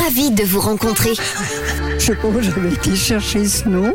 Ravi de vous rencontrer. Je sais pas où j'avais été chercher ce nom.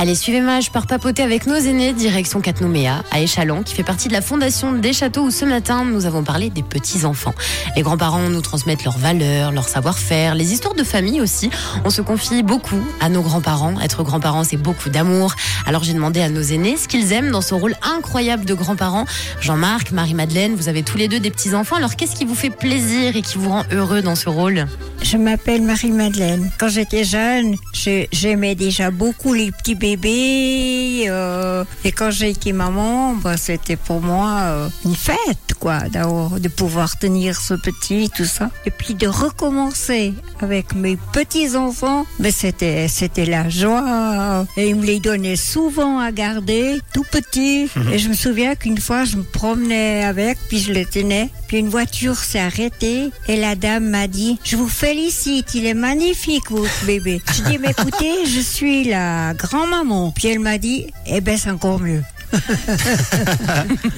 Allez, suivez-moi, je pars papoter avec nos aînés, direction Catnoméa, à Échalon, qui fait partie de la fondation des châteaux où ce matin, nous avons parlé des petits-enfants. Les grands-parents nous transmettent leurs valeurs, leur savoir-faire, les histoires de famille aussi. On se confie beaucoup à nos grands-parents. Être grands-parents, c'est beaucoup d'amour. Alors j'ai demandé à nos aînés ce qu'ils aiment dans ce rôle incroyable de grands-parents. Jean-Marc, Marie-Madeleine, vous avez tous les deux des petits-enfants. Alors qu'est-ce qui vous fait plaisir et qui vous rend heureux dans ce rôle? Je m'appelle Marie-Madeleine. Quand j'étais jeune, je- j'aimais déjà beaucoup les petits bébés. euh, et quand j'ai été maman, bah, c'était pour moi euh, une fête, quoi, d'avoir- de pouvoir tenir ce petit, tout ça. Et puis de recommencer avec mes petits-enfants, mais c'était, c'était la joie. Et ils me les donnaient souvent à garder, tout petits. Et je me souviens qu'une fois, je me promenais avec, puis je le tenais. Puis une voiture s'est arrêtée et la dame m'a dit, je vous félicite, il est magnifique, votre bébé. Je dis, mais écoutez, je suis la grand-maman. Puis elle m'a dit, eh ben, c'est encore mieux.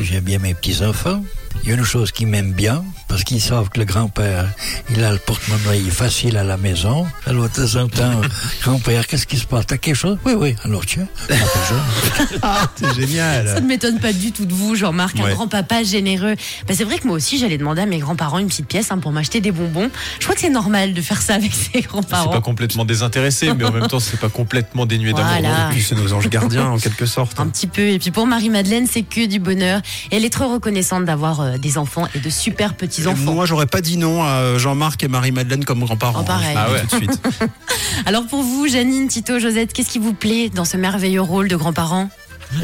J'aime bien mes petits-enfants. Il y a une chose qui m'aime bien, parce qu'ils savent que le grand-père, il a le porte-monnaie facile à la maison. Alors, de temps en temps, grand-père, qu'est-ce qui se passe? T'as quelque chose? Oui, oui. Alors, tiens, jeune. C'est génial. Ça ne m'étonne pas du tout de vous, Jean-Marc, un grand-papa généreux. Bah, c'est vrai que moi aussi, j'allais demander à mes grands-parents une petite pièce hein, pour m'acheter des bonbons. Je crois que c'est normal de faire ça avec ses C'est grands-parents. pas complètement désintéressé, mais en même temps, c'est pas complètement dénué d'amour. Voilà. C'est nos anges gardiens, en quelque sorte. Un petit peu. Et puis pour Marie-Madeleine, c'est que du bonheur. Et elle est très reconnaissante d'avoir euh, des enfants et de super petits-enfants. Moi, j'aurais pas dit non à Jean-Marc et Marie-Madeleine comme grands-parents. Oh, pareil. hein, Ah ouais. Tout de suite. Alors pour vous, Janine, Tito, Josette, qu'est-ce qui vous plaît dans ce merveilleux rôle de grands-parents?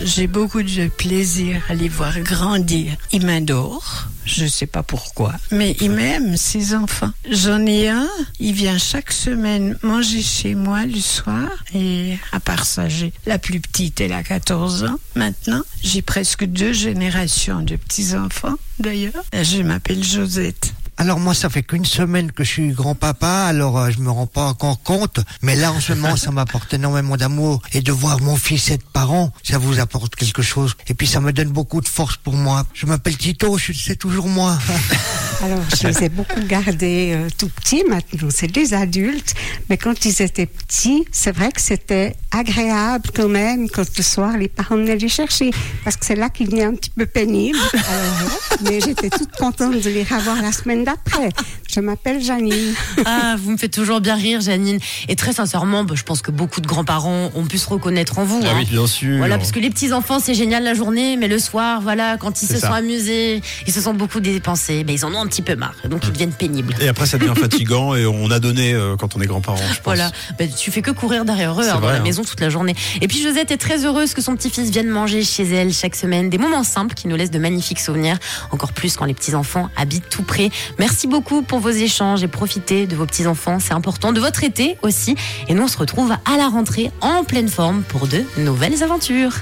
J'ai beaucoup de plaisir à les voir grandir. Il m'adore, je sais pas pourquoi, mais il m'aime, ses enfants. J'en ai un, il vient chaque semaine manger chez moi le soir, et à part ça, j'ai la plus petite, elle a 14 ans maintenant. J'ai presque deux générations de petits-enfants, d'ailleurs. Je m'appelle Josette. Alors moi, ça fait qu'une semaine que je suis grand-papa, alors euh, je me rends pas encore compte. Mais là, en ce moment, ça m'apporte énormément d'amour. Et de voir mon fils être parent, ça vous apporte quelque chose. Et puis ça me donne beaucoup de force pour moi. Je m'appelle Tito, c'est toujours moi. Alors, je les ai beaucoup gardés euh, tout petits. Maintenant, c'est des adultes. Mais quand ils étaient petits, c'est vrai que c'était agréable quand même quand le soir, les parents venaient les chercher. Parce que c'est là qu'ils venaient un petit peu pénibles. Alors, mais j'étais toute contente de les revoir la semaine d'après. Je m'appelle Janine. Ah, vous me faites toujours bien rire, Janine. Et très sincèrement, bah, je pense que beaucoup de grands-parents ont pu se reconnaître en vous. Ah hein. oui, bien sûr. Voilà, parce que les petits enfants, c'est génial la journée, mais le soir, voilà, quand ils se ça. sont amusés, ils se sont beaucoup dépensés, ben, ils en ont un petit peu marre, donc ils deviennent pénibles. Et après, ça devient fatigant et on a donné euh, quand on est grands-parents, je pense. Voilà, Ben, tu fais que courir derrière eux hein, dans vrai, la hein. maison toute la journée. Et puis Josette est très heureuse que son petit-fils vienne manger chez elle chaque semaine. Des moments simples qui nous laissent de magnifiques souvenirs, encore plus quand les petits-enfants habitent tout près. Merci beaucoup pour vos échanges et profitez de vos petits-enfants, c'est important, de votre été aussi. Et nous on se retrouve à la rentrée en pleine forme pour de nouvelles aventures.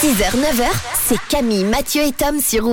6h, 9h, c'est Camille, Mathieu et Tom sur